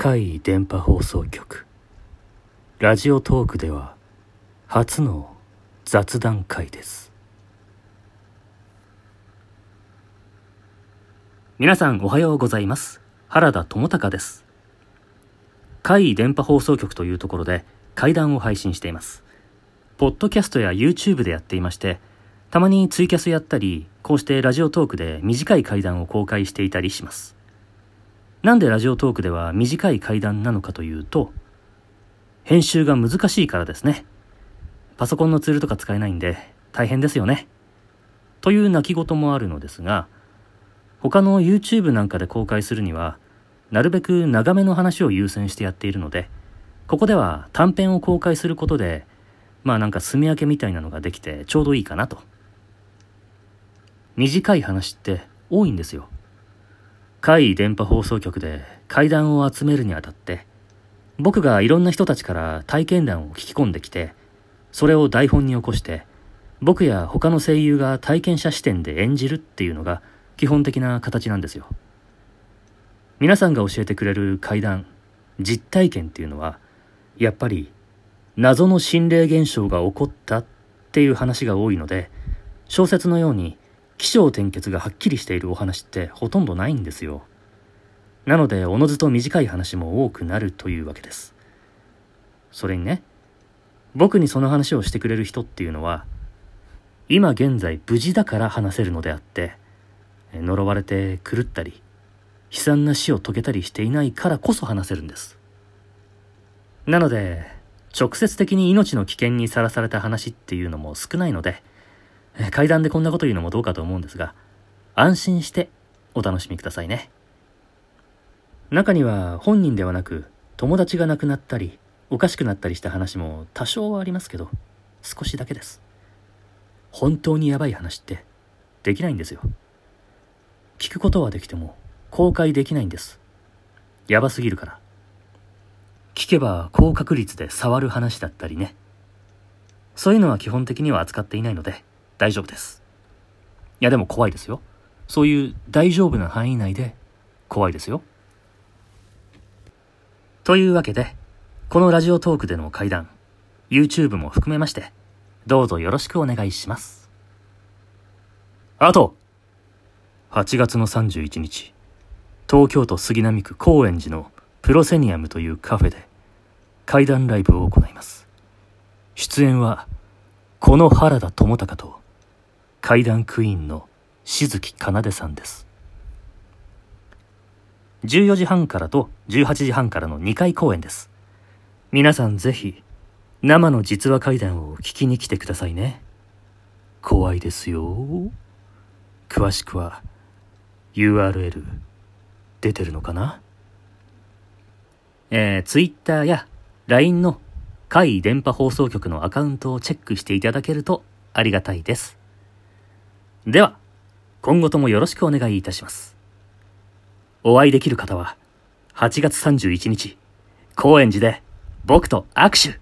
海電波放送局。ラジオトークでは初の雑談会です。皆さんおはようございます。原田智隆です。海電波放送局というところで会談を配信しています。ポッドキャストや YouTube でやっていましてたまにツイキャスやったりこうしてラジオトークで短い会談を公開していたりします。なんでラジオトークでは短い会談なのかというと、編集が難しいからですね。パソコンのツールとか使えないんで大変ですよね。という泣き言もあるのですが、他の YouTube なんかで公開するには、なるべく長めの話を優先してやっているので、ここでは短編を公開することで、まあなんか住み分けみたいなのができてちょうどいいかなと。短い話って多いんですよ。海電波放送局で階段を集めるにあたって、僕がいろんな人たちから体験談を聞き込んできて、それを台本に起こして、僕や他の声優が体験者視点で演じるっていうのが基本的な形なんですよ。皆さんが教えてくれる怪談、実体験っていうのは、やっぱり謎の心霊現象が起こったっていう話が多いので、小説のように起承転結がはっきりしているお話ってほとんどないんですよ。なので、おのずと短い話も多くなるというわけです。それにね、僕にその話をしてくれる人っていうのは、今現在無事だから話せるのであって、呪われて狂ったり、悲惨な死を遂げたりしていないからこそ話せるんです。なので、直接的に命の危険にさらされた話っていうのも少ないので、階段でこんなこと言うのもどうかと思うんですが、安心してお楽しみくださいね。中には本人ではなく友達が亡くなったりおかしくなったりした話も多少はありますけど少しだけです。本当にやばい話ってできないんですよ。聞くことはできても公開できないんです。やばすぎるから。聞けば高確率で触る話だったりね。そういうのは基本的には扱っていないので大丈夫です。いやでも怖いですよ。そういう大丈夫な範囲内で怖いですよ。というわけで、このラジオトークでの会談、YouTube も含めまして、どうぞよろしくお願いします。あと、8月の31日、東京都杉並区高円寺のプロセニアムというカフェで会談ライブを行います。出演は、この原田智隆と階段クイーンの静木かなでさんです。14時半からと18時半からの2回公演です。皆さんぜひ生の実話怪談を聞きに来てくださいね。怖いですよ。詳しくは URL 出てるのかな？えー、Twitter や LINE の海電波放送局のアカウントをチェックしていただけるとありがたいです。では、今後ともよろしくお願いいたします。お会いできる方は、8月31日、高円寺で僕と握手